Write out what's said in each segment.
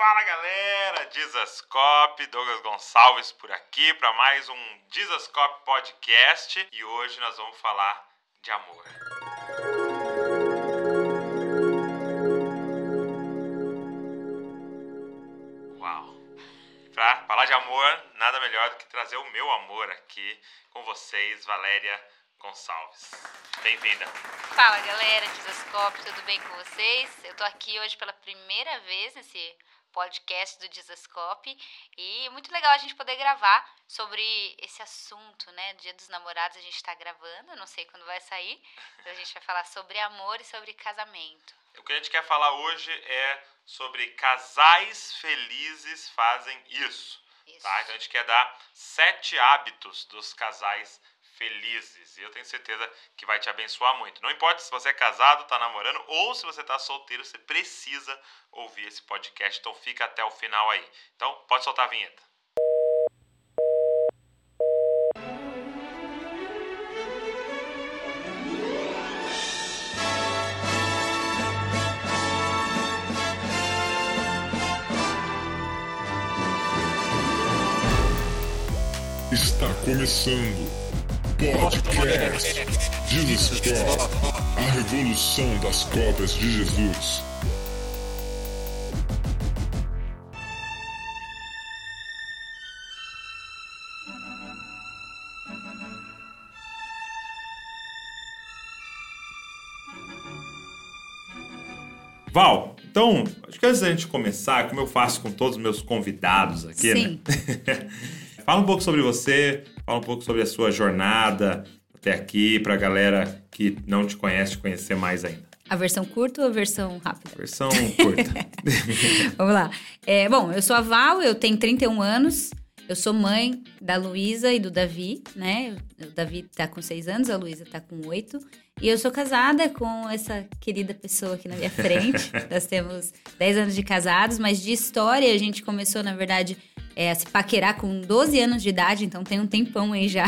Fala galera, Dizascope, Douglas Gonçalves por aqui para mais um Dizascope Podcast e hoje nós vamos falar de amor. Uau! Para falar de amor, nada melhor do que trazer o meu amor aqui com vocês, Valéria Gonçalves. Bem-vinda. Fala galera, Dizascope, tudo bem com vocês? Eu tô aqui hoje pela primeira vez nesse podcast do Dizascope e muito legal a gente poder gravar sobre esse assunto, né? Dia dos Namorados a gente está gravando, não sei quando vai sair, então a gente vai falar sobre amor e sobre casamento. O que a gente quer falar hoje é sobre casais felizes fazem isso. Isso. Tá? Então a gente quer dar sete hábitos dos casais felizes. E eu tenho certeza que vai te abençoar muito. Não importa se você é casado, está namorando ou se você está solteiro, você precisa ouvir esse podcast. Então fica até o final aí. Então pode soltar a vinheta. Está começando Podcast Jesus Cop, a revolução das cópias de Jesus. Val, então, acho que antes da gente começar, como eu faço com todos os meus convidados aqui, Sim. né? fala um pouco sobre você, fala um pouco sobre a sua jornada até aqui, pra galera que não te conhece, te conhecer mais ainda. A versão curta ou a versão rápida? Versão curta. Vamos lá. É, bom, eu sou a Val, eu tenho 31 anos. Eu sou mãe da Luísa e do Davi, né? O Davi tá com 6 anos, a Luísa tá com 8. E eu sou casada com essa querida pessoa aqui na minha frente. Nós temos 10 anos de casados, mas de história a gente começou, na verdade, é, a se paquerar com 12 anos de idade, então tem um tempão aí já.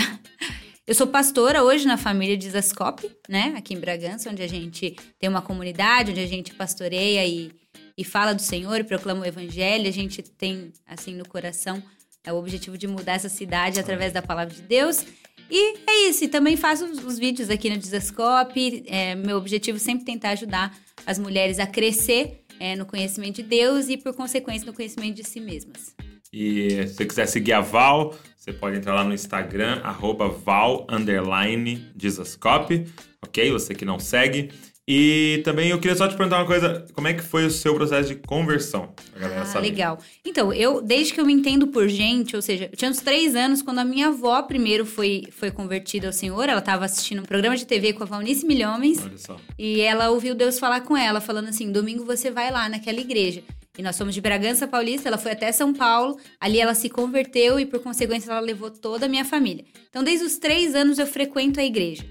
Eu sou pastora hoje na família de Zascope, né? Aqui em Bragança, onde a gente tem uma comunidade, onde a gente pastoreia e, e fala do Senhor e proclama o Evangelho. A gente tem, assim, no coração é o objetivo de mudar essa cidade através da palavra de Deus. E é isso. E também faço os, os vídeos aqui no Desascope. É, meu objetivo é sempre tentar ajudar as mulheres a crescer é, no conhecimento de Deus e, por consequência, no conhecimento de si mesmas. E se você quiser seguir a Val, você pode entrar lá no Instagram, arroba Val underline ok? Você que não segue. E também eu queria só te perguntar uma coisa: como é que foi o seu processo de conversão? A galera Ah, saber. legal. Então, eu, desde que eu me entendo por gente, ou seja, eu tinha uns três anos quando a minha avó primeiro foi, foi convertida ao Senhor. Ela estava assistindo um programa de TV com a Valnice Milhomens. Olha só. E ela ouviu Deus falar com ela, falando assim: domingo você vai lá naquela igreja. E nós somos de Bragança Paulista, ela foi até São Paulo, ali ela se converteu e, por consequência, ela levou toda a minha família. Então, desde os três anos eu frequento a igreja.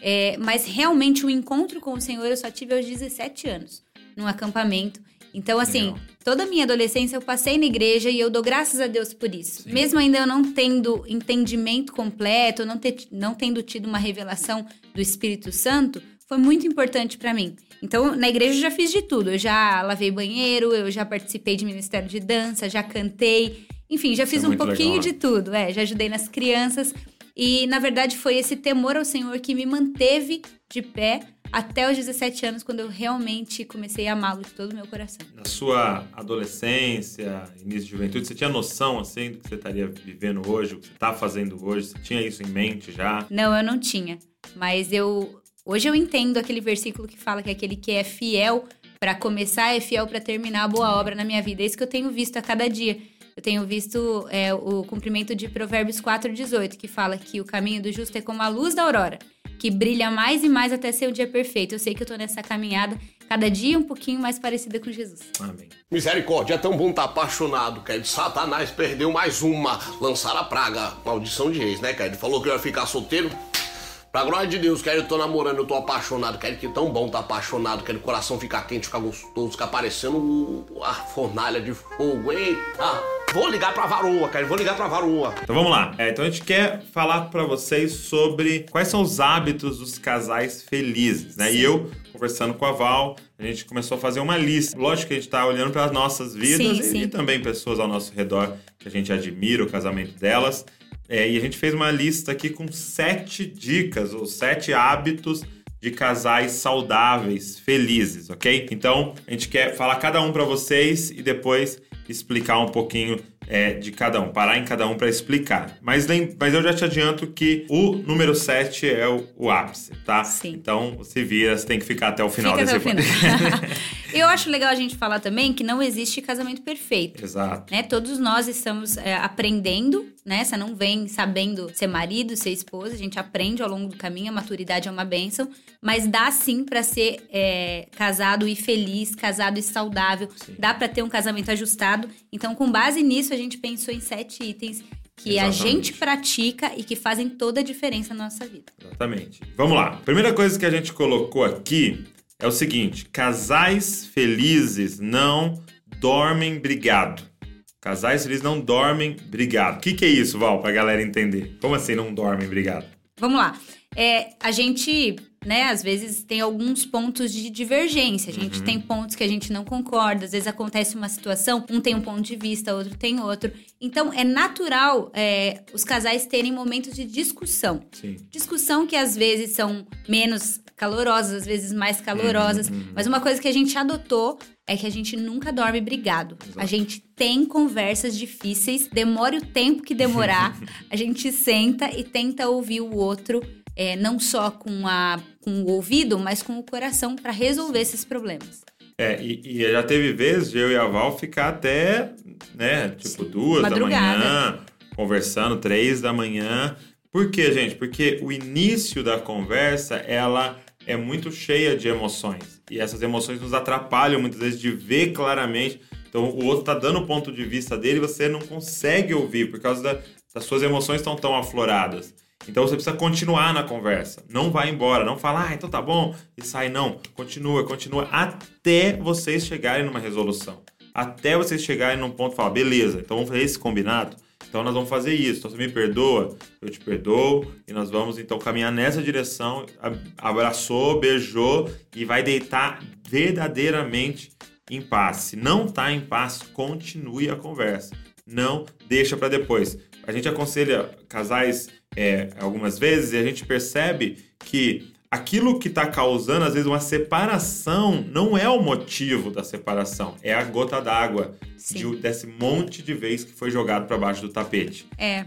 É, mas realmente o encontro com o Senhor eu só tive aos 17 anos, num acampamento. Então, assim, Legal. toda a minha adolescência eu passei na igreja e eu dou graças a Deus por isso. Sim. Mesmo ainda eu não tendo entendimento completo, não, ter, não tendo tido uma revelação do Espírito Santo, foi muito importante pra mim. Então, na igreja eu já fiz de tudo. Eu já lavei banheiro, eu já participei de ministério de dança, já cantei. Enfim, já fiz é um pouquinho legal, né? de tudo. É, já ajudei nas crianças. E, na verdade, foi esse temor ao Senhor que me manteve de pé até os 17 anos, quando eu realmente comecei a amá-lo de todo o meu coração. Na sua adolescência, início de juventude, você tinha noção, assim, do que você estaria vivendo hoje, o que você está fazendo hoje? Você tinha isso em mente já? Não, eu não tinha. Mas eu. Hoje eu entendo aquele versículo que fala que aquele que é fiel para começar é fiel para terminar a boa obra na minha vida. É isso que eu tenho visto a cada dia. Eu tenho visto é, o cumprimento de Provérbios 4,18, que fala que o caminho do justo é como a luz da aurora, que brilha mais e mais até ser o dia perfeito. Eu sei que eu tô nessa caminhada, cada dia um pouquinho mais parecida com Jesus. Amém. Misericórdia, é tão bom estar apaixonado, Ked. Satanás perdeu mais uma. Lançar a praga. Maldição de ex, né, Ked? Falou que eu ia ficar solteiro. Pra glória de Deus, Ked, eu tô namorando, eu tô apaixonado. Ked, que tão bom tá apaixonado. Ked, o coração ficar quente, ficar gostoso, ficar parecendo a fornalha de fogo. Eita! Vou ligar pra varoa, cara. Vou ligar pra varoa. Então vamos lá. É, então a gente quer falar pra vocês sobre quais são os hábitos dos casais felizes, né? E eu, conversando com a Val, a gente começou a fazer uma lista. Lógico que a gente tá olhando para as nossas vidas Sim, e, sim. e também pessoas ao nosso redor que a gente admira o casamento delas. É, e a gente fez uma lista aqui com sete dicas ou sete hábitos de casais saudáveis, felizes, ok? Então a gente quer falar cada um para vocês e depois explicar um pouquinho é, de cada um, parar em cada um para explicar. Mas, mas eu já te adianto que o número 7 é o, o ápice, tá? Sim. Então se vira, você tem que ficar até o final Fica até desse o final. Eu acho legal a gente falar também que não existe casamento perfeito. Exato. Né? Todos nós estamos é, aprendendo, né? Você não vem sabendo ser marido, ser esposa, a gente aprende ao longo do caminho, a maturidade é uma bênção, mas dá sim pra ser é, casado e feliz, casado e saudável, Sim. dá pra ter um casamento ajustado. Então, com base nisso, a gente pensou em sete itens que a Exatamente. gente pratica e que fazem toda a diferença na nossa vida. Exatamente. Vamos lá. Primeira coisa que a gente colocou aqui é o seguinte: casais felizes não dormem brigado. Casais felizes não dormem brigado. O que, que é isso, Val, pra galera entender? Como assim não dormem brigado? Vamos lá. É, a gente, né, às vezes tem alguns pontos de divergência. A gente tem pontos que a gente não concorda. Às vezes acontece uma situação, um tem um ponto de vista, outro tem outro. Então, é natural é, os casais terem momentos de discussão. Sim. Discussão que às vezes são menos calorosas, às vezes mais calorosas. Uhum, Mas uma coisa que a gente adotou é que a gente nunca dorme brigado. Exato. A gente tem conversas difíceis, demore o tempo que demorar, a gente senta e tenta ouvir o outro, é, não só com, a, com o ouvido, mas com o coração para resolver esses problemas. É, e, e já teve vezes eu e a Val ficar até, né, tipo, duas da Madrugada. manhã, conversando, três da manhã. Por quê, gente? Porque o início da conversa, ela é muito cheia de emoções. E essas emoções nos atrapalham muitas vezes de ver claramente. Então, o outro tá dando o ponto de vista dele e você não consegue ouvir por causa da, das suas emoções estão tão afloradas. Então você precisa continuar na conversa. Não vai embora, não fala, ah, então tá bom, e sai, não. Continua, continua, até vocês chegarem numa resolução. Até vocês chegarem num ponto e falar, beleza, então vamos fazer esse combinado? Então nós vamos fazer isso. Então você me perdoa, eu te perdoo, e nós vamos então caminhar nessa direção. Abraçou, beijou e vai deitar verdadeiramente em paz. Se não tá em paz, continue a conversa. Não deixa para depois. A gente aconselha casais é, algumas vezes e a gente percebe que aquilo que está causando, às vezes, uma separação não é o motivo da separação, é a gota d'água de- desse monte de vez que foi jogado para baixo do tapete. É. né?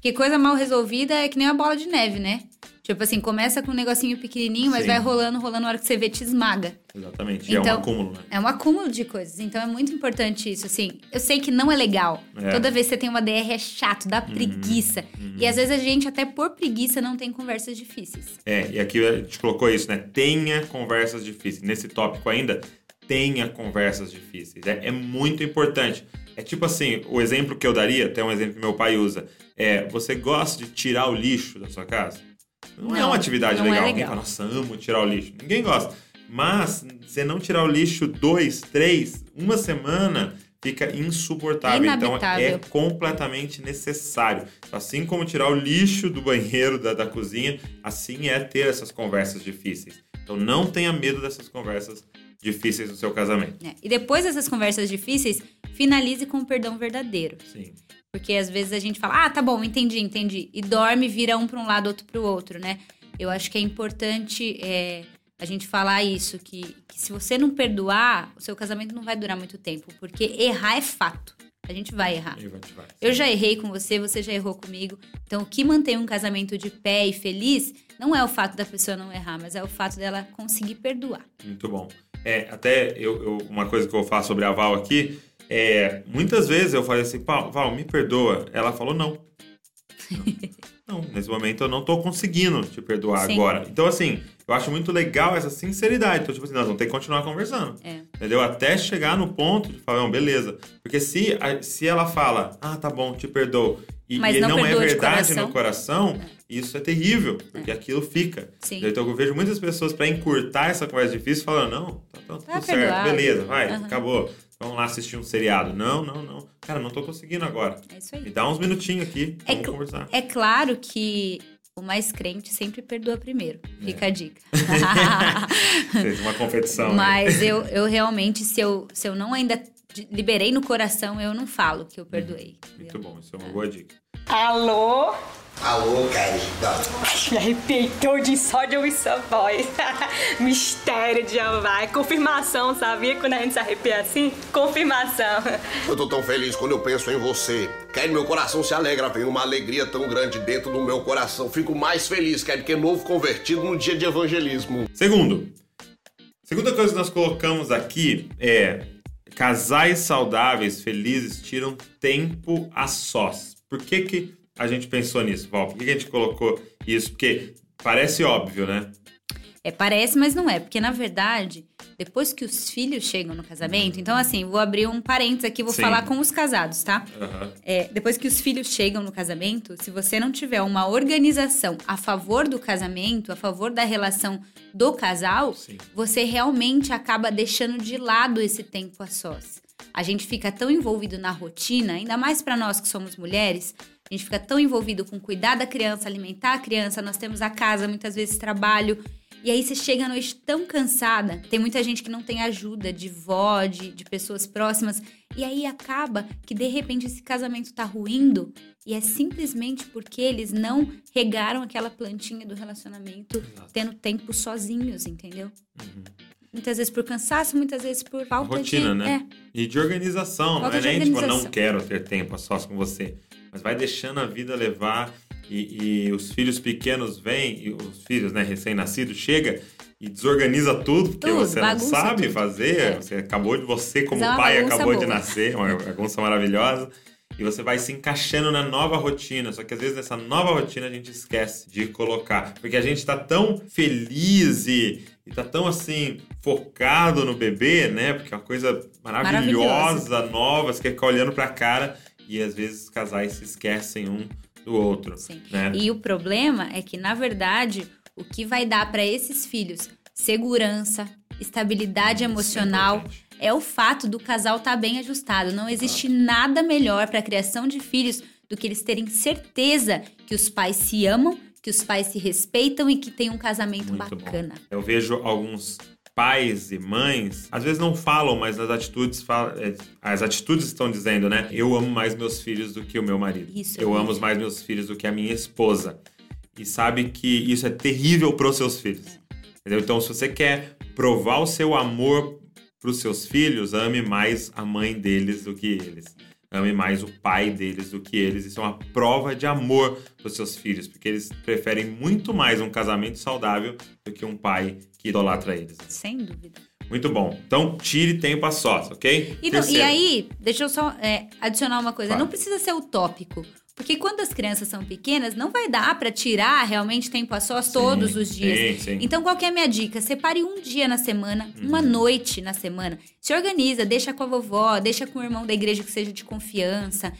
Porque coisa mal resolvida é que nem uma bola de neve, né? Tipo assim, começa com um negocinho pequenininho, mas Sim. vai rolando, rolando, na hora que você vê, te esmaga. Exatamente. E é um Então- acúmulo, né? É um acúmulo de coisas. Então é muito importante isso, assim. Eu sei que não é legal. É. Uhum. Toda vez que você tem uma DR é chato, dá preguiça. E às vezes a gente, até por preguiça, não tem conversas difíceis. É, e aqui a gente colocou isso, né? Tenha conversas difíceis. Nesse tópico ainda, tenha conversas difíceis. É, é muito importante. É tipo assim, o exemplo que eu daria, até um exemplo que meu pai usa, é você gosta de tirar o lixo da sua casa? Não, é Não, uma atividade não é legal. legal. Fala, nossa, amo tirar o lixo. Ninguém gosta. Mas, você não tirar o lixo dois, três, uma semana, fica insuportável. Então, é Inabitável. completamente necessário. Assim como tirar o lixo do banheiro, da, da cozinha, assim é ter essas conversas difíceis. Então, não tenha medo dessas conversas difíceis no seu casamento. né? E depois dessas conversas difíceis, finalize com o perdão verdadeiro. Sim. Porque às vezes a gente fala, ah, tá bom, entendi, entendi. E dorme, vira um para um lado, outro para o outro, né? Eu acho que é importante é, a gente falar isso, que, que se você não perdoar, o seu casamento não vai durar muito tempo. Porque errar é fato. A gente vai errar. E vai, vai. Eu já errei com você, você já errou comigo. Então, o que mantém um casamento de pé e feliz não é o fato da pessoa não errar, mas é o fato dela conseguir perdoar. Muito bom. É, até eu, eu- uma coisa que eu vou falar sobre a Val aqui é muitas vezes eu falei assim, "Pau, Val, me perdoa. Ela falou não. Não, nesse momento eu não tô conseguindo te perdoar Sim. agora. Então, assim, eu acho muito legal essa sinceridade. Então, tipo assim, nós vamos ter que continuar conversando. É. Entendeu? Até chegar no ponto de falar, não, beleza. Porque se, se ela fala, ah, tá bom, te perdoo, e, e não não, é verdade coração. no coração, isso é terrível, porque aquilo fica. Sim. Então eu vejo muitas pessoas para encurtar essa conversa difícil falando, não, tá, tá tudo Tá certo, perdoado. beleza, vai, Aham. acabou. Vamos lá assistir um seriado. Não, não, não. Cara, não tô conseguindo agora. É isso Me aí. dá uns minutinhos aqui, É vamos conversar. É claro que o mais crente sempre perdoa primeiro. Fica a dica. Fez uma competição. aí. Mas eu, eu realmente, se eu, se eu não ainda liberei no coração, eu não falo que eu perdoei. Muito bom, isso é uma boa dica. Alô? Alô, querida. Me arrepiei todinho só de ouvir sua voz. Mistério de Jeová. É confirmação, sabia? Quando a gente se arrepia assim? Confirmação. Eu tô tão feliz quando eu penso em você. Quer meu coração se alegra, vem uma alegria tão grande dentro do meu coração. Fico mais feliz, quer que novo convertido no dia de evangelismo. Segundo, segunda coisa que nós colocamos aqui é casais saudáveis, felizes, tiram tempo a sós. Por que, que a gente pensou nisso, Val? Por que, que a gente colocou isso? Porque parece óbvio, né? É, parece, mas não é. Porque, na verdade, depois que os filhos chegam no casamento... Então, assim, vou abrir um parênteses aqui, vou Sim. falar com os casados, tá? Aham. É, depois que os filhos chegam no casamento, se você não tiver uma organização a favor do casamento, a favor da relação do casal, Sim. você realmente acaba deixando de lado esse tempo a sós. A gente fica tão envolvido na rotina, ainda mais para nós que somos mulheres, a gente fica tão envolvido com cuidar da criança, alimentar a criança, nós temos a casa, muitas vezes trabalho. E aí você chega à noite tão cansada. Tem muita gente que não tem ajuda de vó, de, de pessoas próximas. E aí acaba que de repente esse casamento tá ruindo. E é simplesmente porque eles não regaram aquela plantinha do relacionamento, tendo tempo sozinhos, entendeu? Muitas vezes por cansaço, muitas vezes por falta Rotina, de. né? E de organização. Falta não é de nem tipo, não quero ter tempo a sós com você. Mas vai deixando a vida levar e, e os filhos pequenos vêm, e os filhos, né, recém-nascidos, chega e desorganiza tudo, porque Tudo, você não sabe tudo. fazer. É. Você acabou de. Você, como Mas é pai, acabou de boa. nascer, uma bagunça maravilhosa. E você vai se encaixando na nova rotina. Só que às vezes nessa nova rotina a gente esquece de colocar. Porque a gente tá tão feliz e, e tá tão assim, focado no bebê, né? Porque é uma coisa maravilhosa, Maravilhosa. nova, você quer ficar olhando pra cara. E às vezes os casais se esquecem um do outro. Sim. Né? E o problema é que, na verdade, o que vai dar para esses filhos segurança, estabilidade emocional importante. É o fato do casal estar bem ajustado. Não existe nada melhor para a criação de filhos do que eles terem certeza que os pais se amam, que os pais se respeitam e que tem um casamento Muito bom. bacana. Eu vejo alguns pais e mães, às vezes não falam, mas nas atitudes falam, é, as atitudes estão dizendo, né? Eu amo mais meus filhos do que o meu marido. Isso, Eu isso. amo mais meus filhos do que a minha esposa. E sabe que isso é terrível para os seus filhos. Entendeu? Então, se você quer provar o seu amor para os seus filhos, ame mais a mãe deles do que eles. Ame mais o pai deles do que eles. Isso é uma prova de amor para os seus filhos, porque eles preferem muito mais um casamento saudável do que um pai que idolatra eles. Sem dúvida. Muito bom. Então, tire tempo a sós, ok? E, não- e aí, deixa eu só é, adicionar uma coisa. Claro. Não precisa ser utópico. Porque quando as crianças são pequenas, não vai dar pra tirar realmente tempo a sós todos os dias. Sim, sim. Então, qual que é a minha dica? Separe um dia na semana, Uhum. uma noite na semana. Se organiza, deixa com a vovó, deixa com o irmão da igreja que seja de confiança.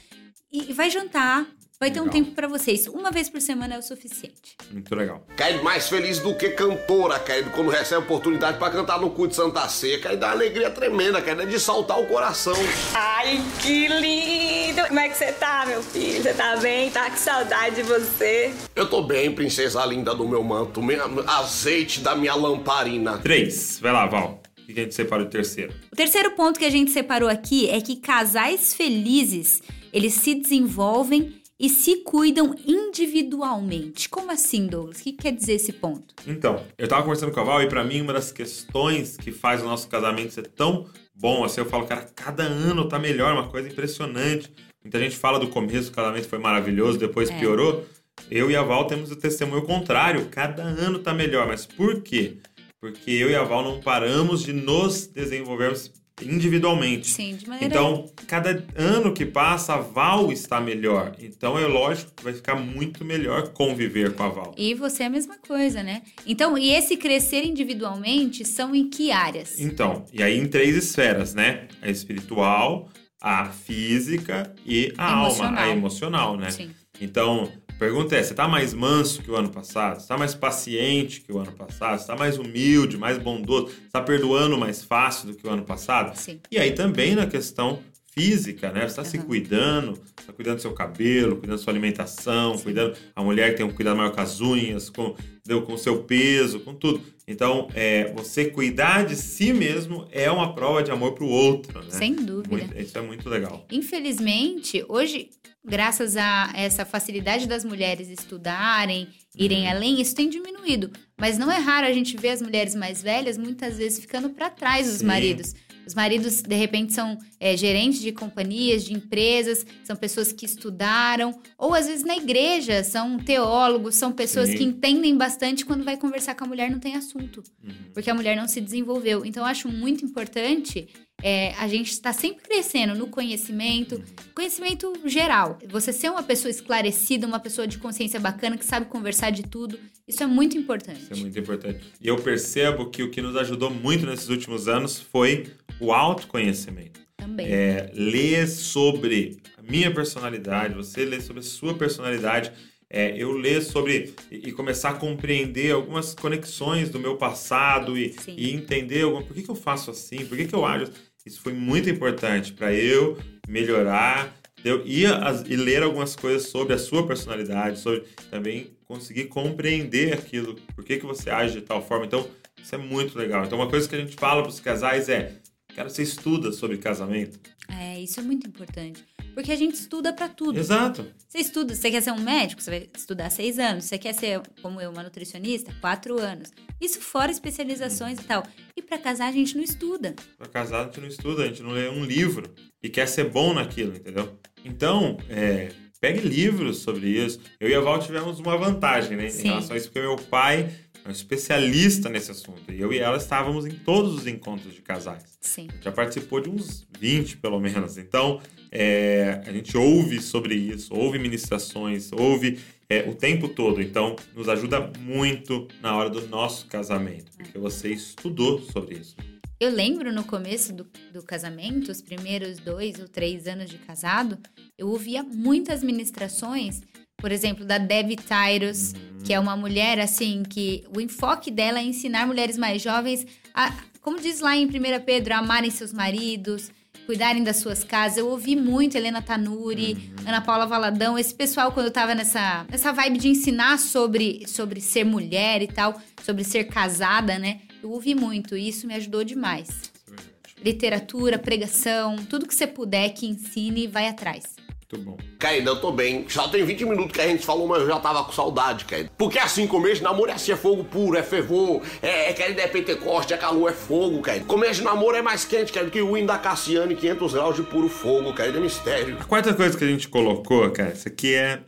E vai jantar. Vai ter um tempo pra vocês. Uma vez por semana é o suficiente. Muito legal. Quer mais feliz do que cantora, quer quando recebe oportunidade pra cantar no culto de Santa Ceia, quer dar uma alegria tremenda, quer de saltar o coração. Ai, que lindo! Como é que você tá, meu filho? Você tá bem? Tá com saudade de você? Eu tô bem, princesa linda do meu manto, minha- azeite da minha lamparina. Três. Vai lá, Val. O que a gente separa o terceiro? O terceiro ponto que a gente separou aqui é que casais felizes, eles se desenvolvem e se cuidam individualmente. Como assim, Douglas? O que quer dizer esse ponto? Então, eu tava conversando com a Val e pra mim uma das questões que faz o nosso casamento ser tão bom, assim, eu falo, cara, cada ano tá melhor, uma coisa impressionante. Muita gente fala do começo, o casamento foi maravilhoso, depois É. piorou. Eu e a Val temos o testemunho contrário, cada ano tá melhor. Mas por quê? Porque eu e a Val não paramos de nos desenvolvermos individualmente. Sim, de maneira. Então, cada ano que passa, a Val está melhor. Então, é lógico que vai ficar muito melhor conviver com a Val. E você é a mesma coisa, né? Então, e esse crescer individualmente são em que áreas? Então, e aí em três esferas, né? A espiritual, a física e a alma, Emocional. a emocional, né? Sim. Então, pergunta é: você tá mais manso que o ano passado? Você tá mais paciente que o ano passado? Você tá mais humilde, mais bondoso? Você tá perdoando mais fácil do que o ano passado? Sim. E aí também na questão física, né? Você está se Uhum. cuidando, está cuidando do seu cabelo, cuidando da sua alimentação, cuidando. A mulher tem um cuidado maior com as unhas, com, entendeu? com o seu peso, com tudo. Então, é, você cuidar de si mesmo é uma prova de amor para o outro, né? Sem dúvida. Muito- isso é muito legal. Infelizmente, hoje, graças a essa facilidade das mulheres estudarem, irem Uhum. além, isso tem diminuído. Mas não é raro a gente ver as mulheres mais velhas muitas vezes ficando para trás dos Sim. maridos. Os maridos, de repente, são é, gerentes de companhias, de empresas, são pessoas que estudaram, ou às vezes na igreja, são teólogos, são pessoas Sim. que entendem bastante quando vai conversar com a mulher não tem assunto Uhum. porque a mulher não se desenvolveu. Então, eu acho muito importante é, a gente estar sempre crescendo no conhecimento, conhecimento geral. Você ser uma pessoa esclarecida, uma pessoa de consciência bacana, que sabe conversar de tudo, isso é muito importante. Isso é muito importante. E eu percebo que o que nos ajudou muito nesses últimos anos foi o autoconhecimento. Também. é, ler sobre a minha personalidade, você ler sobre a sua personalidade, é, eu ler sobre e, e começar a compreender algumas conexões do meu passado e, e entender alguma, por que, que eu faço assim, por que, que eu ajo. Isso foi muito importante para eu melhorar entendeu? e, as- e ler algumas coisas sobre a sua personalidade, sobre também conseguir compreender aquilo, por que, que você age de tal forma. Então, isso é muito legal. Então, uma coisa que a gente fala para os casais é Cara, você estuda sobre casamento? É, isso é muito importante. Porque a gente estuda pra tudo. Exato. Você estuda, você quer ser um médico, você vai estudar seis anos. Você quer ser, como eu, uma nutricionista, quatro anos. Isso fora especializações e tal. E pra casar a gente não estuda. Pra casar, a gente não estuda, a gente não lê um livro e quer ser bom naquilo, entendeu? Então, é, pegue livros sobre isso. Eu e a Val tivemos uma vantagem, né? Sim. Em relação a isso, porque meu pai um especialista nesse assunto. E eu e ela estávamos em todos os encontros de casais. Sim. Já participou de uns 20, pelo menos. Então, é, a gente ouve sobre isso, ouve ministrações, ouve é, o tempo todo. Então, nos ajuda muito na hora do nosso casamento, porque você estudou sobre isso. Eu lembro no começo do, do casamento, os primeiros dois ou três anos de casado, eu ouvia muitas ministrações, por exemplo, da Debbie Tyrus, que é uma mulher assim que o enfoque dela é ensinar mulheres mais jovens a, como diz lá em 1 Pedro, a amarem seus maridos, cuidarem das suas casas. Eu ouvi muito Helena Tanuri, Ana Paula Valadão, esse pessoal quando eu tava nessa, nessa vibe de ensinar sobre, sobre ser mulher e tal, sobre ser casada, né? Eu ouvi muito e isso me ajudou demais. É. Literatura, pregação, tudo que você puder que ensine, vai atrás. Muito bom. Caída, eu tô bem. Já tem 20 minutos que a gente falou, mas eu já tava com saudade, Caída. Porque assim, começo de namoro é assim, é fogo puro, é fervor, é, é Caída, é Pentecoste, é calor, é fogo, Caída. Começo de namoro é mais quente, Caída, que o hino da Cassiane, 500 graus de puro fogo, Caída, é mistério. A quarta coisa que a gente colocou, cara, isso aqui é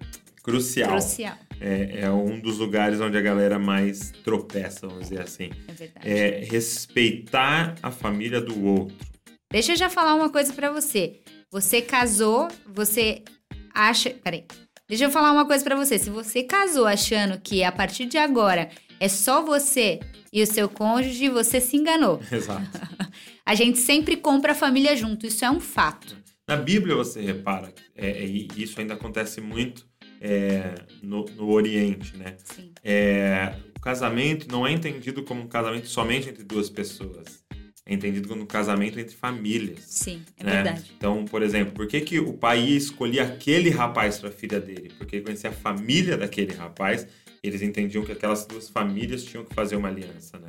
crucial. Crucial, É, é um dos lugares onde a galera mais tropeça, vamos dizer assim. é verdade. É respeitar a família do outro. Deixa eu já falar uma coisa pra você. Você casou, você acha. Peraí. Deixa eu falar uma coisa pra você. Se você casou achando que a partir de agora é só você e o seu cônjuge, você se enganou. Exato. A gente sempre compra a família junto, isso é um fato. Na Bíblia você repara, é, é, e isso ainda acontece muito é, no, no Oriente, né? Sim. É, o casamento não é entendido como um casamento somente entre duas pessoas. É entendido como casamento entre famílias. Sim, é né? verdade. Então, por exemplo, por que, que o pai ia escolher aquele rapaz para a filha dele? Porque ele conhecia a família daquele rapaz, e eles entendiam que aquelas duas famílias tinham que fazer uma aliança, né?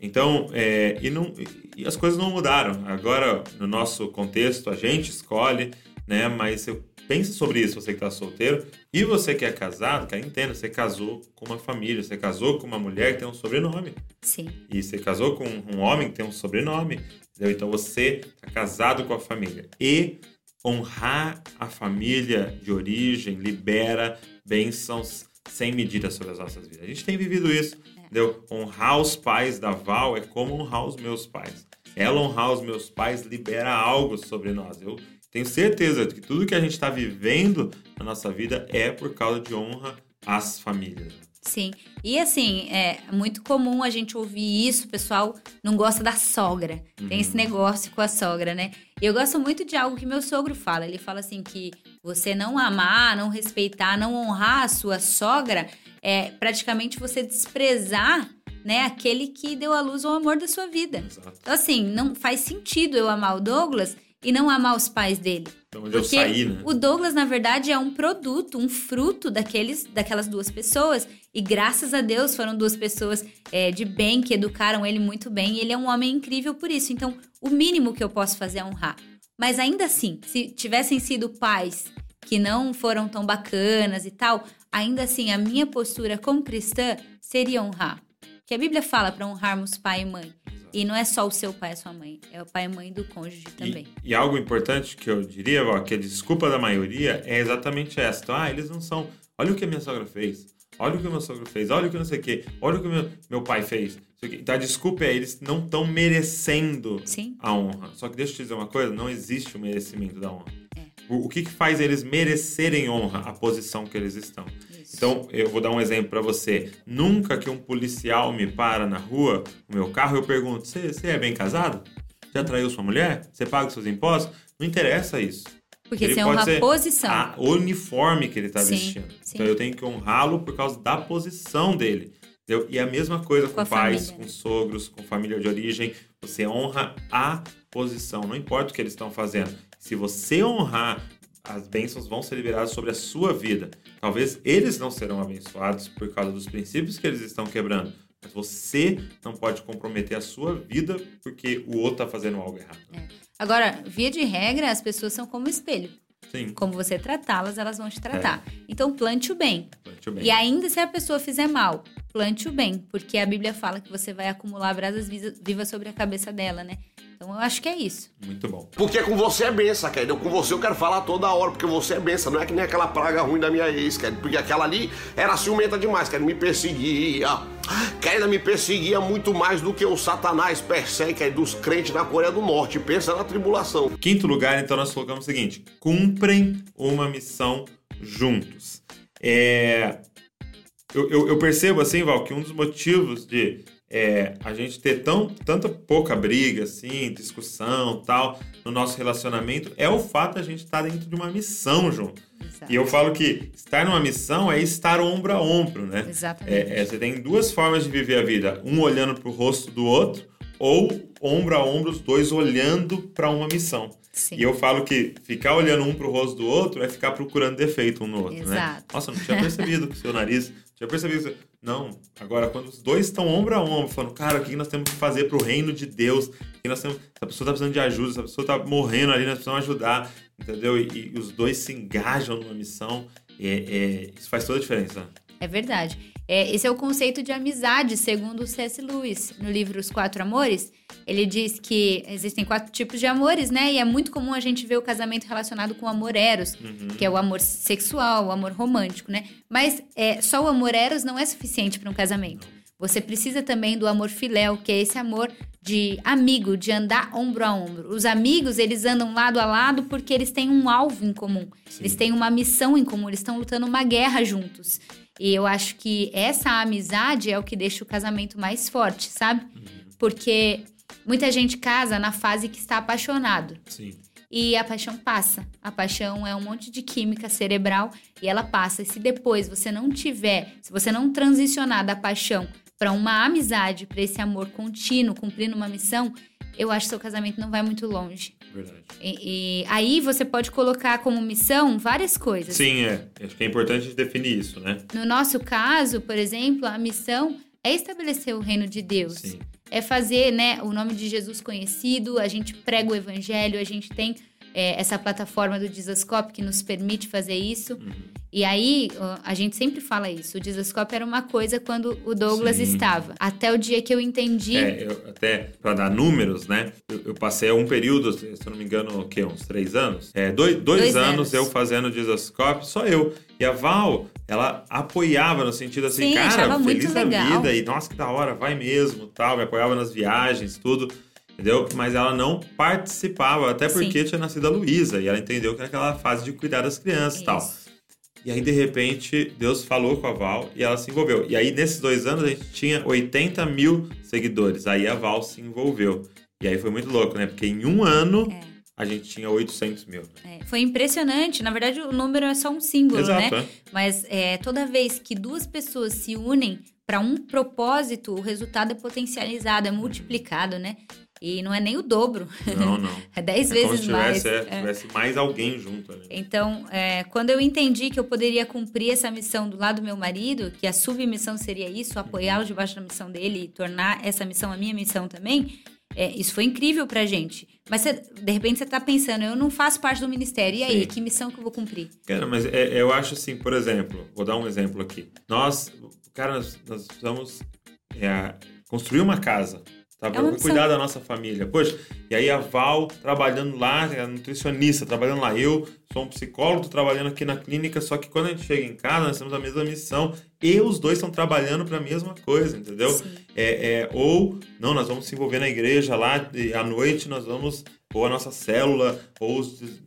Então, é, e, não, e as coisas não mudaram. Agora, no nosso contexto, a gente escolhe, né? Mas eu pensa sobre isso, você que está solteiro. E você que é casado, cara, entenda, você casou com uma família, você casou com uma mulher que tem um sobrenome. Sim. E você casou com um homem que tem um sobrenome. Entendeu? Então você está casado com a família. E honrar a família de origem libera bênçãos sem medida sobre as nossas vidas. A gente tem vivido isso. Entendeu? Honrar os pais da Val é como honrar os meus pais. Ela honrar os meus pais libera algo sobre nós. Eu tenho certeza de que tudo que a gente está vivendo na nossa vida é por causa de honra às famílias. Sim. E assim, é muito comum a gente ouvir isso, o pessoal não gosta da sogra. Tem esse negócio com a sogra, né? E eu gosto muito de algo que meu sogro fala. Ele fala assim que Você não amar, não respeitar, não honrar a sua sogra é praticamente você desprezar né, aquele que deu à luz o amor da sua vida. Exato. Então, assim, não faz sentido eu amar o Douglas e não amar os pais dele. Então, onde eu Porque saí, né? o Douglas, na verdade, é um produto, um fruto daqueles, daquelas duas pessoas. E graças a Deus foram duas pessoas é, de bem, que educaram ele muito bem. E ele é um homem incrível por isso. Então, o mínimo que eu posso fazer é honrar. Mas ainda assim, se tivessem sido pais que não foram tão bacanas e tal, ainda assim, a minha postura como cristã seria honrar. Que a Bíblia fala para honrarmos pai e mãe. E não é só o seu pai e a sua mãe, é o pai e mãe do cônjuge também. E, e algo importante que eu diria, ó, que a desculpa da maioria é exatamente essa. Então, ah, eles não são. Olha o que a minha sogra fez. Olha o que o meu sogro fez. Olha o que não sei o quê. Olha o que o meu, meu pai fez. Então, a desculpa é eles não estão merecendo Sim. a honra. Só que deixa eu te dizer uma coisa: não existe o merecimento da honra. É. O, o que, que faz eles merecerem honra? A posição que eles estão. Isso. Então, eu vou dar um exemplo para você. Nunca que um policial me para na rua, no meu carro, eu pergunto: você é bem casado? Já traiu sua mulher? Você paga os seus impostos? Não interessa isso. Porque Ele você honra ser a posição. A uniforme que ele está vestindo. sim. Então eu tenho que honrá-lo por causa da posição dele. entendeu? E a mesma coisa com, Com pais, família, com sogros, com família de origem. Você honra a posição, não importa o que eles estão fazendo. Se você honrar, as bênçãos vão ser liberadas sobre a sua vida. Talvez eles não serão abençoados por causa dos princípios que eles estão quebrando. Mas você não pode comprometer a sua vida porque o outro está fazendo algo errado. Agora, via de regra, as pessoas são como espelho. Sim, Como você tratá-las, elas vão te tratar. Então, plante o bem. plante o bem. E ainda se a pessoa fizer mal, plante o bem. Porque a Bíblia fala que você vai acumular brasas vivas sobre a cabeça dela, né? Então, eu acho que é isso. Muito bom. Porque com você é benção, querido. Com você eu quero falar toda hora, porque você é benção. Não é que nem aquela praga ruim da minha ex, querido. Porque aquela ali era ciumenta demais, querido. Me perseguia. Querida, me perseguia muito mais do que o Satanás persegue, querido, dos crentes na Coreia do Norte. Pensa na tribulação. Quinto lugar, então, nós colocamos o seguinte: cumprem uma missão juntos. É, eu, eu- eu percebo, assim, Val, que um dos motivos de é, a gente ter tão, tanta pouca briga, assim, discussão tal, no nosso relacionamento, é o fato de a gente estar dentro de uma missão junto. Exato. E eu falo que estar numa missão é estar ombro a ombro, né? Exatamente. É, é, você tem duas formas de viver a vida: um olhando pro rosto do outro, ou ombro a ombro, os dois olhando para uma missão. Sim. E eu falo que ficar olhando um pro rosto do outro é ficar procurando defeito um no outro, né? Exato. Nossa, eu não tinha percebido que o seu nariz. Tinha percebido que. seu- Não, agora quando os dois estão ombro a ombro, falando, cara, o que nós temos que fazer pro reino de Deus? Que nós temos. Essa pessoa tá precisando de ajuda, essa pessoa tá morrendo ali, nós precisamos ajudar, entendeu? E, e os dois se engajam numa missão. É, é, isso faz toda a diferença. É verdade. É, esse é o conceito de amizade, segundo o C.S. Lewis. No livro Os Quatro Amores, ele diz que existem quatro tipos de amores, né? E é muito comum a gente ver o casamento relacionado com o amor eros, que é o amor sexual, o amor romântico, né? Mas é, só o amor eros não é suficiente para um casamento. Você precisa também do amor filéu, que é esse amor de amigo, de andar ombro a ombro. Os amigos, eles andam lado a lado porque eles têm um alvo em comum. Eles têm uma missão em comum, eles estão lutando uma guerra juntos. E eu acho que essa amizade é o que deixa o casamento mais forte, sabe? Porque muita gente casa na fase que está apaixonado. Sim. E a paixão passa. A paixão é um monte de química cerebral e ela passa. E se depois você não tiver, se você não transicionar da paixão para uma amizade, para esse amor contínuo, cumprindo uma missão, eu acho que seu casamento não vai muito longe. Verdade. E, e aí você pode colocar como missão várias coisas. Sim, é. Acho que é importante a gente definir isso, né? No nosso caso, por exemplo, a missão é estabelecer o reino de Deus. Sim. É fazer né, o nome de Jesus conhecido, a gente prega o evangelho, a gente tem é, essa plataforma do Dizascope que nos permite fazer isso. Uhum. E aí, a gente sempre fala isso. O Dizascope era uma coisa quando o Douglas Sim. estava. Até o dia que eu entendi. É, eu, até para dar números, né? Eu, eu passei um período, se eu não me engano, o quê? Uns três anos? É, dois, dois, Dois anos, anos. eu fazendo Dizascope, só eu. E a Val, ela apoiava no sentido assim, Sim, cara, feliz da vida. E nossa, que da hora, vai mesmo, tal. Me apoiava nas viagens, tudo. Entendeu? Mas ela não participava, até porque tinha nascido a Luísa. E ela entendeu que era aquela fase de cuidar das crianças e tal. E aí, de repente, Deus falou com a Val e ela se envolveu. E aí, nesses dois anos, a gente tinha 80 mil seguidores. Aí a Val se envolveu. E aí foi muito louco, né? Porque em um ano, É. a gente tinha 800 mil. É, foi impressionante. Na verdade, o número é só um símbolo, Exato, né? é. Mas é, toda vez que duas pessoas se unem para um propósito, o resultado é potencializado, é multiplicado, né? E não é nem o dobro. Não, não. É dez É vezes se mais. tivesse, é, É. tivesse mais alguém junto ali. Então, é, quando eu entendi que eu poderia cumprir essa missão do lado do meu marido, que a submissão seria isso, apoiá-lo debaixo da missão dele e tornar essa missão a minha missão também, é, isso foi incrível pra gente. Mas cê- de repente você tá pensando, eu não faço parte do ministério, e aí, Sim. que missão que eu vou cumprir? Cara, mas é- eu acho assim, por exemplo, vou dar um exemplo aqui. Nós, cara, nós, nós precisamos é, construir uma casa. Tá? Pra missão. cuidar da nossa família. Poxa, e aí a Val trabalhando lá, é a nutricionista trabalhando lá. Eu sou um psicólogo, trabalhando aqui na clínica, só que quando a gente chega em casa, nós temos a mesma missão. E os dois estão trabalhando para a mesma coisa, entendeu? É, é, ou, não, nós vamos se envolver na igreja lá, e à noite nós vamos, ou a nossa célula, ou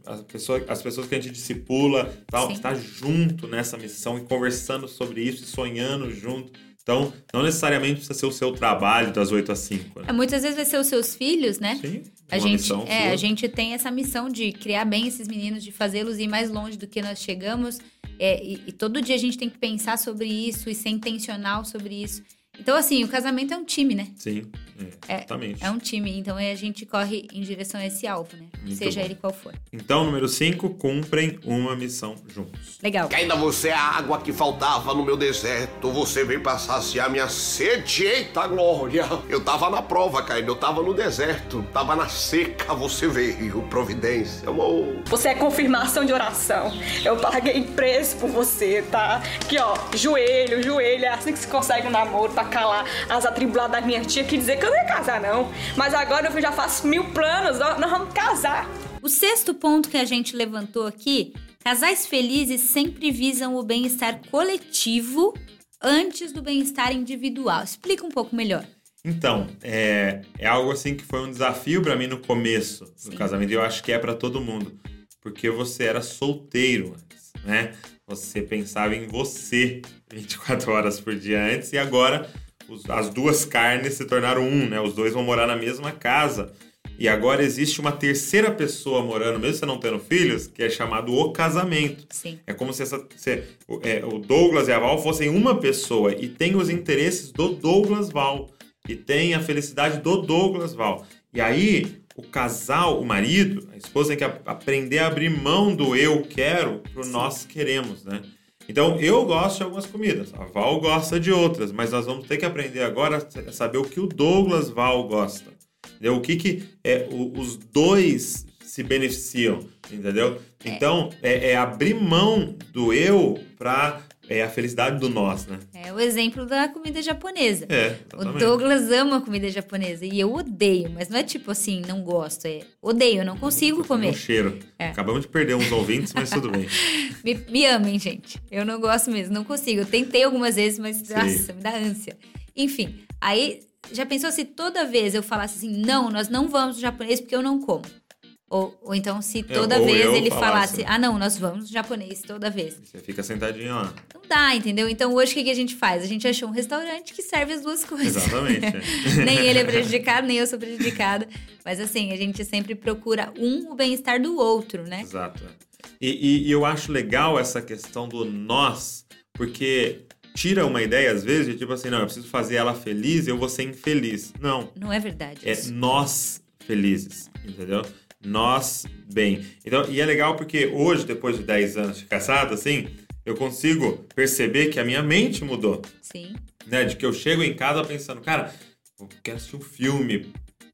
as, pessoas, as pessoas que a gente discipula, tal, Sim. estar junto nessa missão e conversando sobre isso e sonhando junto. Então, não necessariamente precisa ser o seu trabalho das 8 às 5. É, Né? muitas vezes vai ser os seus filhos, né? Sim, A gente, é, sua. a gente tem essa missão de criar bem esses meninos, de fazê-los ir mais longe do que nós chegamos. É, e, e todo dia a gente tem que pensar sobre isso e ser intencional sobre isso. Então, assim, o casamento é um time, né? Sim, é, exatamente. É um time. Então, é, a gente corre em direção a esse alvo, né? Muito Seja bom. ele qual for. Então, número 5, cumprem uma missão juntos. Legal. Que ainda você é a água que faltava no meu deserto. Você veio pra saciar minha sede. Eita glória! Eu tava na prova, Caína. Eu tava no deserto. Tava na seca. Você veio. Providência, amor. Você é confirmação de oração. Eu paguei preço por você, tá? Aqui, ó, joelho, joelho. É assim que se consegue um namoro pra calar as atribuladas da minha tia que dizer que eu não ia casar, não. Mas agora eu já faço mil planos, nós nós vamos casar. O sexto ponto que a gente levantou aqui: casais felizes sempre visam o bem-estar coletivo antes do bem-estar individual. Explica um pouco melhor. Então, é, é algo assim que foi um desafio pra mim no começo do Sim. casamento. E eu acho que é pra todo mundo. Porque você era solteiro antes, né? Você pensava em você 24 horas por dia antes. E agora os- as duas carnes se tornaram um, né? Os dois vão morar na mesma casa. E agora existe uma terceira pessoa morando, mesmo você não tendo filhos, que é chamado o casamento. Sim. É como se, essa, se o, é, o Douglas e a Val fossem uma pessoa e tem os interesses do Douglas Val e tem a felicidade do Douglas Val. E aí, o casal, o marido, a esposa tem que aprender a abrir mão do eu quero pro nós queremos, né? Então, eu gosto de algumas comidas, a Val gosta de outras, mas nós vamos ter que aprender agora a saber o que o Douglas Val gosta. Entendeu? O que, que é, o- os dois se beneficiam, entendeu? Então, é, é abrir mão do eu para a felicidade do nós, né? É o exemplo da comida japonesa. É, O exatamente. Douglas ama comida japonesa e eu odeio, mas não é tipo assim, não gosto, é odeio, não consigo Um comer. cheiro. É. Acabamos de perder uns ouvintes, mas tudo bem. Me, me amem, gente. Eu não gosto mesmo, não consigo. Eu tentei algumas vezes, mas nossa, me dá ânsia. Enfim, aí já pensou se toda vez eu falasse assim, não, nós não vamos no japonês porque eu não como. Ou, ou então se É, toda vez ele falasse. falasse, ah não, nós vamos no japonês toda vez. Você fica sentadinho lá. Não dá, entendeu? Então hoje o que, que a gente faz? A gente achou um restaurante que serve as duas coisas. Exatamente. é. nem ele é prejudicado, nem eu sou prejudicada. Mas assim, a gente sempre procura um o bem-estar do outro, né? Exato. E, e- e eu acho legal essa questão do nós, porque tira uma ideia, às vezes, de tipo assim, não, eu preciso fazer ela feliz eu vou ser infeliz. Não. Não é verdade. É isso. nós felizes, entendeu? Nós bem. Então, e é legal porque hoje, depois de 10 anos de casado, assim, eu consigo perceber que a minha mente mudou. Sim. né? De que eu chego em casa pensando, cara, eu quero assistir um filme.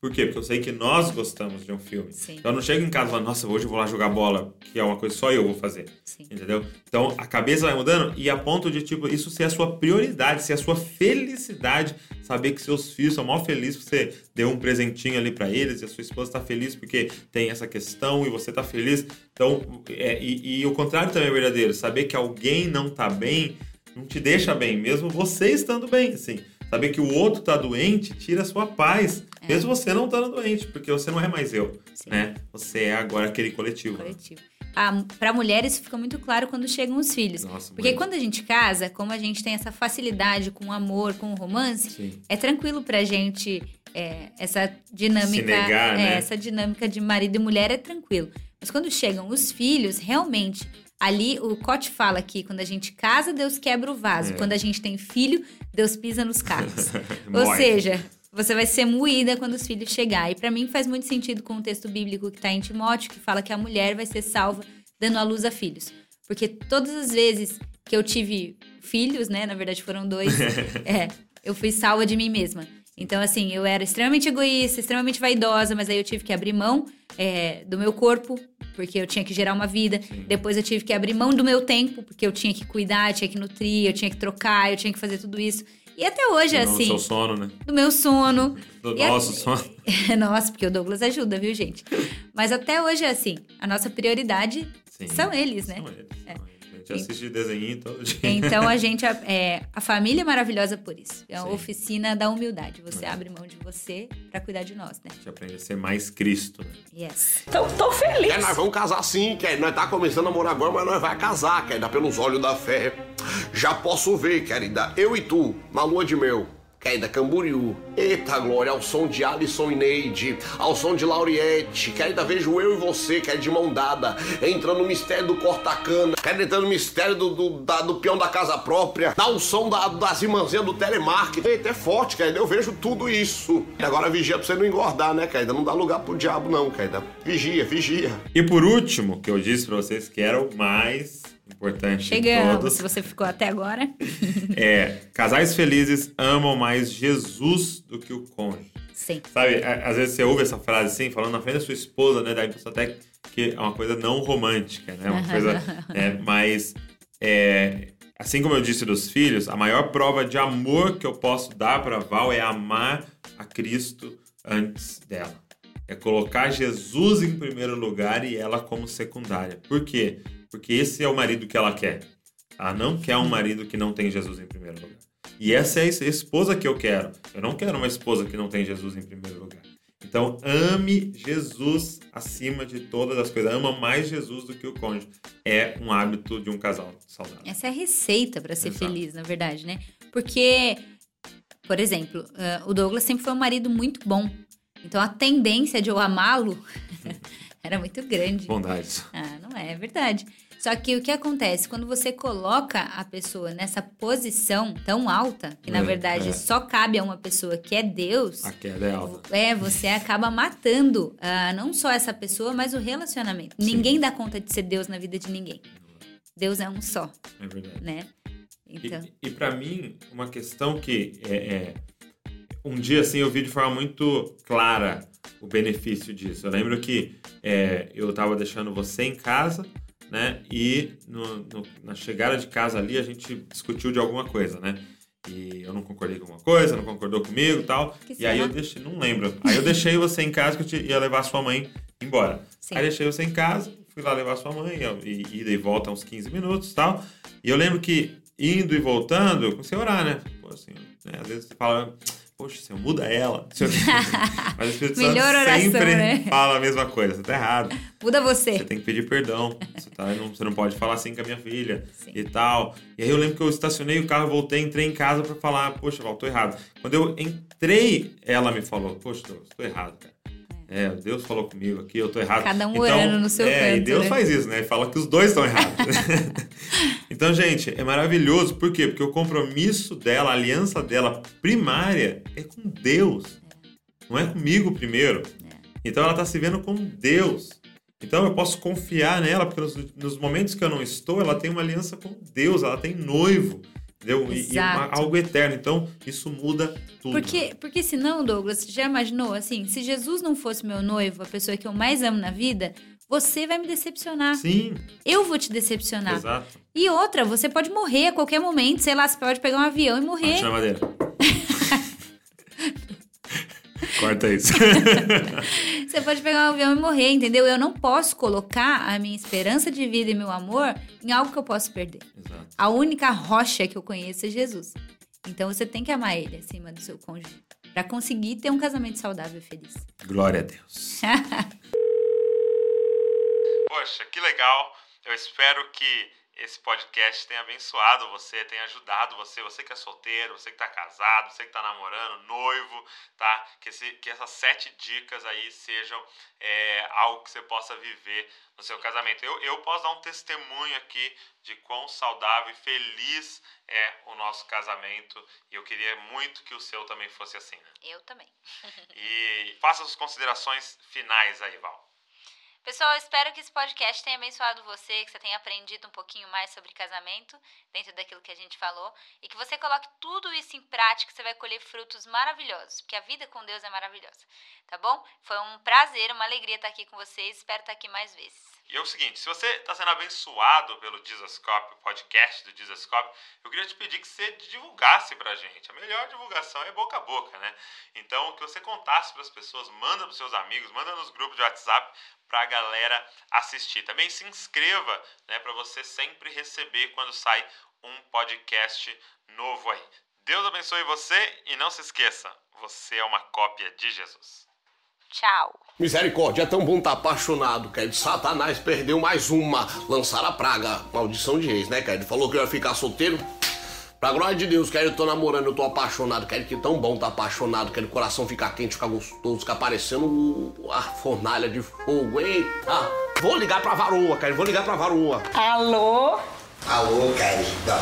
Por quê? Porque eu sei que nós gostamos de um filme. Sim. Então eu não chego em casa e falo, nossa, hoje eu vou lá jogar bola, que é uma coisa só eu vou fazer. Sim. Entendeu? Então a cabeça vai mudando e a ponto de, tipo, isso ser a sua prioridade, ser a sua felicidade, saber que seus filhos são mal felizes porque você deu um presentinho ali pra eles e a sua esposa tá feliz porque tem essa questão e você tá feliz. Então, é, e, e o contrário também é verdadeiro, saber que alguém não tá bem não te deixa bem, mesmo você estando bem, assim. Saber que o outro tá doente tira a sua paz, É. mesmo você não estando doente, porque você não é mais eu, Sim. né? Você é agora aquele coletivo. coletivo. Ah, para mulheres isso fica muito claro quando chegam os filhos. Nossa, Porque muito. quando a gente casa, como a gente tem essa facilidade com o amor, com o romance, Sim. é tranquilo pra gente é, essa dinâmica, negar, é, né? essa dinâmica de marido e mulher é tranquilo. Mas quando chegam os filhos, realmente, ali o Cote fala que quando a gente casa, Deus quebra o vaso. É. Quando a gente tem filho, Deus pisa nos carros. Ou seja, você vai ser moída quando os filhos chegar. E pra mim faz muito sentido com o texto bíblico que tá em Timóteo, que fala que a mulher vai ser salva dando à luz a filhos. Porque todas as vezes que eu tive filhos, né, na verdade foram dois, é, eu fui salva de mim mesma. Então, assim, eu era extremamente egoísta, extremamente vaidosa, mas aí eu tive que abrir mão é, do meu corpo, porque eu tinha que gerar uma vida. Depois eu tive que abrir mão do meu tempo, porque eu tinha que cuidar, eu tinha que nutrir, eu tinha que trocar, eu tinha que fazer tudo isso. E até hoje, é Do assim, seu sono, né? do meu sono. Do E a- nosso sono. Nossa, porque o Douglas ajuda, viu, gente? Mas até hoje é assim, a nossa prioridade Sim. são eles, né? São eles. são eles. A gente assiste desenho todo dia. Então a gente é a família é maravilhosa por isso. É uma Sim. oficina da humildade. Você abre mão de você pra cuidar de nós, né? A gente aprende a ser mais Cristo, né? Yes. Então, tô feliz. É, nós vamos casar sim, quer. Nós tá começando a namorar agora, mas nós vai casar, quer. Pelos olhos da fé. Já posso ver, querida, eu e tu, na lua de mel. Querida Camboriú. Eita glória, ao som de Alisson e Neide, ao som de Lauriette. Querida, vejo eu e você, quer de mão dada, entrando no mistério do corta-cana, quer entrando no mistério do, do, da- do peão da casa própria, dá o som da- das irmãzinhas do telemarketing. Eita, é forte, querida, eu vejo tudo isso. E agora vigia pra você não engordar, né, querida? Não dá lugar pro diabo, não, querida. Vigia, vigia. E por último, que eu disse pra vocês que era o mais importante Chegamos. todos, Se você ficou até agora. é casais felizes amam mais Jesus do que o cônjuge. Sim. Sabe, às vezes você ouve essa frase assim, falando na frente da sua esposa, né? Dá a impressão até que é uma coisa não romântica, né? Uma coisa é, mais. é, assim como eu disse dos filhos, a maior prova de amor que eu posso dar para Val é amar a Cristo antes dela. É colocar Jesus em primeiro lugar e ela como secundária. Por quê? Porque esse é o marido que ela quer. Ela não quer um marido que não tem Jesus em primeiro lugar. E essa é a es- esposa que eu quero. Eu não quero uma esposa que não tem Jesus em primeiro lugar. Então, ame Jesus acima de todas as coisas. Ama mais Jesus do que o cônjuge. É um hábito de um casal saudável. Essa é a receita pra ser Exato. feliz, na verdade, né? Porque, por exemplo, o Douglas sempre foi um marido muito bom. Então a tendência de eu amá-lo era muito grande. Bondade. Ah, não é, é verdade. Só que o que acontece? Quando você coloca a pessoa nessa posição tão alta, que na É, verdade é. só cabe a uma pessoa que é Deus, A queda é alta. é, você acaba matando ah, não só essa pessoa, mas o relacionamento. Sim. Ninguém dá conta de ser Deus na vida de ninguém. Deus é um só, É verdade. né? Então, E, e para mim, uma questão que é, é- um dia assim eu vi de forma muito clara o benefício disso. Eu lembro que é, eu estava deixando você em casa, né? E no- no- na chegada de casa ali a gente discutiu de alguma coisa, né? E eu não concordei com alguma coisa, não concordou comigo e tal. Que e aí eu deixei, não lembro. Aí eu deixei você em casa que eu te- ia levar sua mãe embora. Sim. Aí deixei você em casa, fui lá levar sua mãe, eu- e ida e volta uns 15 minutos e tal. E eu lembro que indo e voltando, eu comecei a orar, né? Pô, assim, né? Às vezes você fala, poxa, Senhor, muda ela. Mas o Espírito Santo oração, sempre né? fala a mesma coisa, você tá errado. muda Você você. tem que pedir perdão. Você, tá, não, você não pode falar assim com a minha filha Sim. e tal. E aí eu lembro que eu estacionei o carro, voltei, entrei em casa pra falar, poxa, Val, tô errado. Quando eu entrei, ela me falou, poxa, Douglas, tô errado, cara. É, Deus falou comigo aqui, eu tô errado. Cada um orando no seu é, E canto, Deus né? faz isso, né? Ele fala que os dois estão errados. então, gente, é maravilhoso. Por quê? Porque o compromisso dela, a aliança dela primária é com Deus. Não é comigo primeiro. Então ela tá se vendo com Deus. Então eu posso confiar nela, porque nos, nos momentos que eu não estou, ela tem uma aliança com Deus, ela tem noivo. Entendeu? E, e uma- Exato. algo eterno. Então, isso muda tudo. Porque, porque senão, Douglas, você já imaginou, assim, se Jesus não fosse meu noivo, a pessoa que eu mais amo na vida, você vai me decepcionar. Sim, Eu vou te decepcionar. exato. E outra, você pode morrer a qualquer momento, sei lá, você pode pegar um avião e morrer. Na madeira. Corta isso. Você pode pegar um avião e morrer, entendeu? Eu não posso colocar a minha esperança de vida e meu amor em algo que eu posso perder. exato. A única rocha que eu conheço é Jesus. Então você tem que amar ele acima do seu cônjuge Pra conseguir ter um casamento saudável e feliz. Glória a Deus. Poxa, que legal. Eu espero que esse podcast tenha abençoado você, tenha ajudado você, você que é solteiro, você que está casado, você que está namorando, noivo, tá? Que, esse, que essas sete dicas aí sejam é, algo que você possa viver no seu casamento. Eu, eu posso dar um testemunho aqui de quão saudável e feliz é o nosso casamento e eu queria muito que o seu também fosse assim, né? Eu também. e faça as considerações finais aí, Val. Pessoal, espero que esse podcast tenha abençoado você, que você tenha aprendido um pouquinho mais sobre casamento, dentro daquilo que a gente falou, e que você coloque tudo isso em prática, você vai colher frutos maravilhosos, porque a vida com Deus é maravilhosa, tá bom? Foi um prazer, uma alegria estar aqui com vocês, espero estar aqui mais vezes. E é o seguinte, se você está sendo abençoado pelo Jesuscope, o podcast do Jesuscope, eu queria te pedir que você divulgasse pra gente. A melhor divulgação é boca a boca, né? Então, que você contasse para as pessoas, manda para seus amigos, manda nos grupos de WhatsApp para a galera assistir. Também se inscreva, né, para você sempre receber quando sai um podcast novo aí. Deus abençoe você e não se esqueça, você é uma cópia de Jesus. Tchau. Misericórdia, é tão bom estar tá apaixonado, cara. Satanás perdeu mais uma. Lançar a praga. Maldição de ex, né? Ele falou que eu ia ficar solteiro. Pra glória de Deus, cara, eu tô namorando, eu tô apaixonado, cara, que tão bom tá apaixonado, quero o coração ficar quente, ficar gostoso, ficar parecendo a fornalha de fogo. Eita! Vou ligar pra varoa, cara, vou ligar pra varoa. Alô? Alô, querida.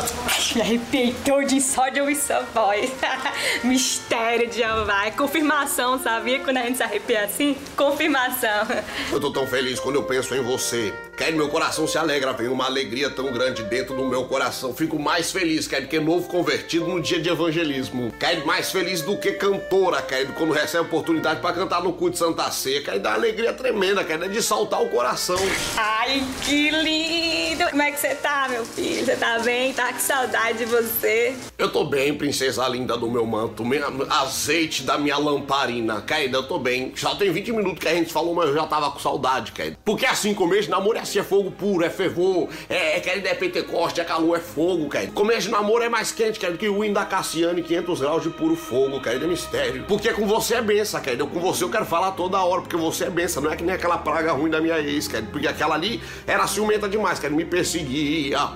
Me arrepiei todo só de ouvir sua voz. Mistério de Jeová. É confirmação, sabia? Quando a gente se arrepia assim? Confirmação. Eu tô tão feliz quando eu penso em você. Quer meu coração se alegra, vem uma alegria tão grande dentro do meu coração. Fico mais feliz, quer que novo convertido no dia de evangelismo. Quer mais feliz do que cantora, quer quando recebe a oportunidade para cantar no cu de Santa Ceia. Quer dar uma alegria tremenda, quer de saltar o coração. Ai, que lindo! Como é que você tá, meu filho? Você tá bem? Tá com saudade de você? Eu tô bem, princesa linda do meu manto, minha, azeite da minha lamparina. Caída, eu tô bem. Já tem 20 minutos que a gente falou, mas eu já tava com saudade, Caída. Porque assim, começo de namoro é assim, é fogo puro, é fervor, é, é querida, é Pentecoste, é calor, é fogo, Caída. Começo de namoro é mais quente, Caída, que o hino da Cassiane, 500 graus de puro fogo, Caída, é mistério. Porque com você é benção, Caída. Com você eu quero falar toda hora, porque você é benção. Não é que nem aquela praga ruim da minha ex, Caída. Porque aquela ali era ciumenta demais, Caída, me perseguia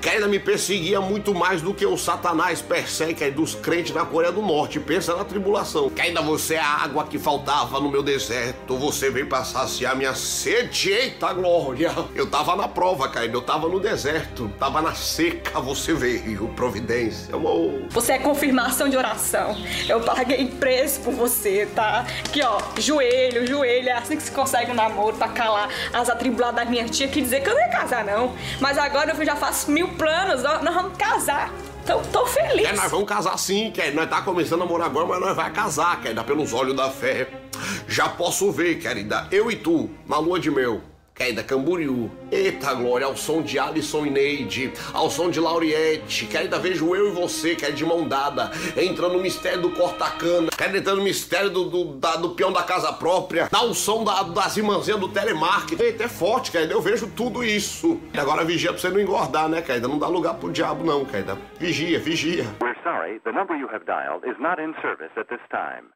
Querida me perseguia muito mais do que o Satanás persegue dos crentes na Coreia do Norte. Pensa na tribulação. Querida, você é a água que faltava no meu deserto. Você veio pra saciar minha sede. Eita glória! Eu tava na prova, querida. Eu tava no deserto. Tava na seca. Você veio. Providência, amor. Você é confirmação de oração. Eu paguei preço por você, tá? Aqui, ó. Joelho, joelho. É assim que se consegue um namoro pra calar as atribuladas da minha tia que dizer que eu não ia casar, não. Mas agora eu já faço mil planos, nós vamos casar. Então, tô feliz. É, nós vamos casar sim, quer. Nós tá começando a namorar agora, mas nós vai casar, quer. Dar pelos olhos da fé. Já posso ver, querida, eu e tu, na lua de mel. Querida Camboriú. Eita glória, ao som de Alisson e Neide, ao som de Lauriette. Querida, vejo eu e você, quer de mão dada, entrando no mistério do corta-cana, quer entrando no mistério do, do, da, do peão da casa própria, dá o som da, das irmãzinhas do telemarketing. Eita, é forte, querida, eu vejo tudo isso. E agora vigia pra você não engordar, né, querida? Não dá lugar pro diabo, não, querida. Vigia, vigia. We're sorry, the number you have dialed is not in service at this time.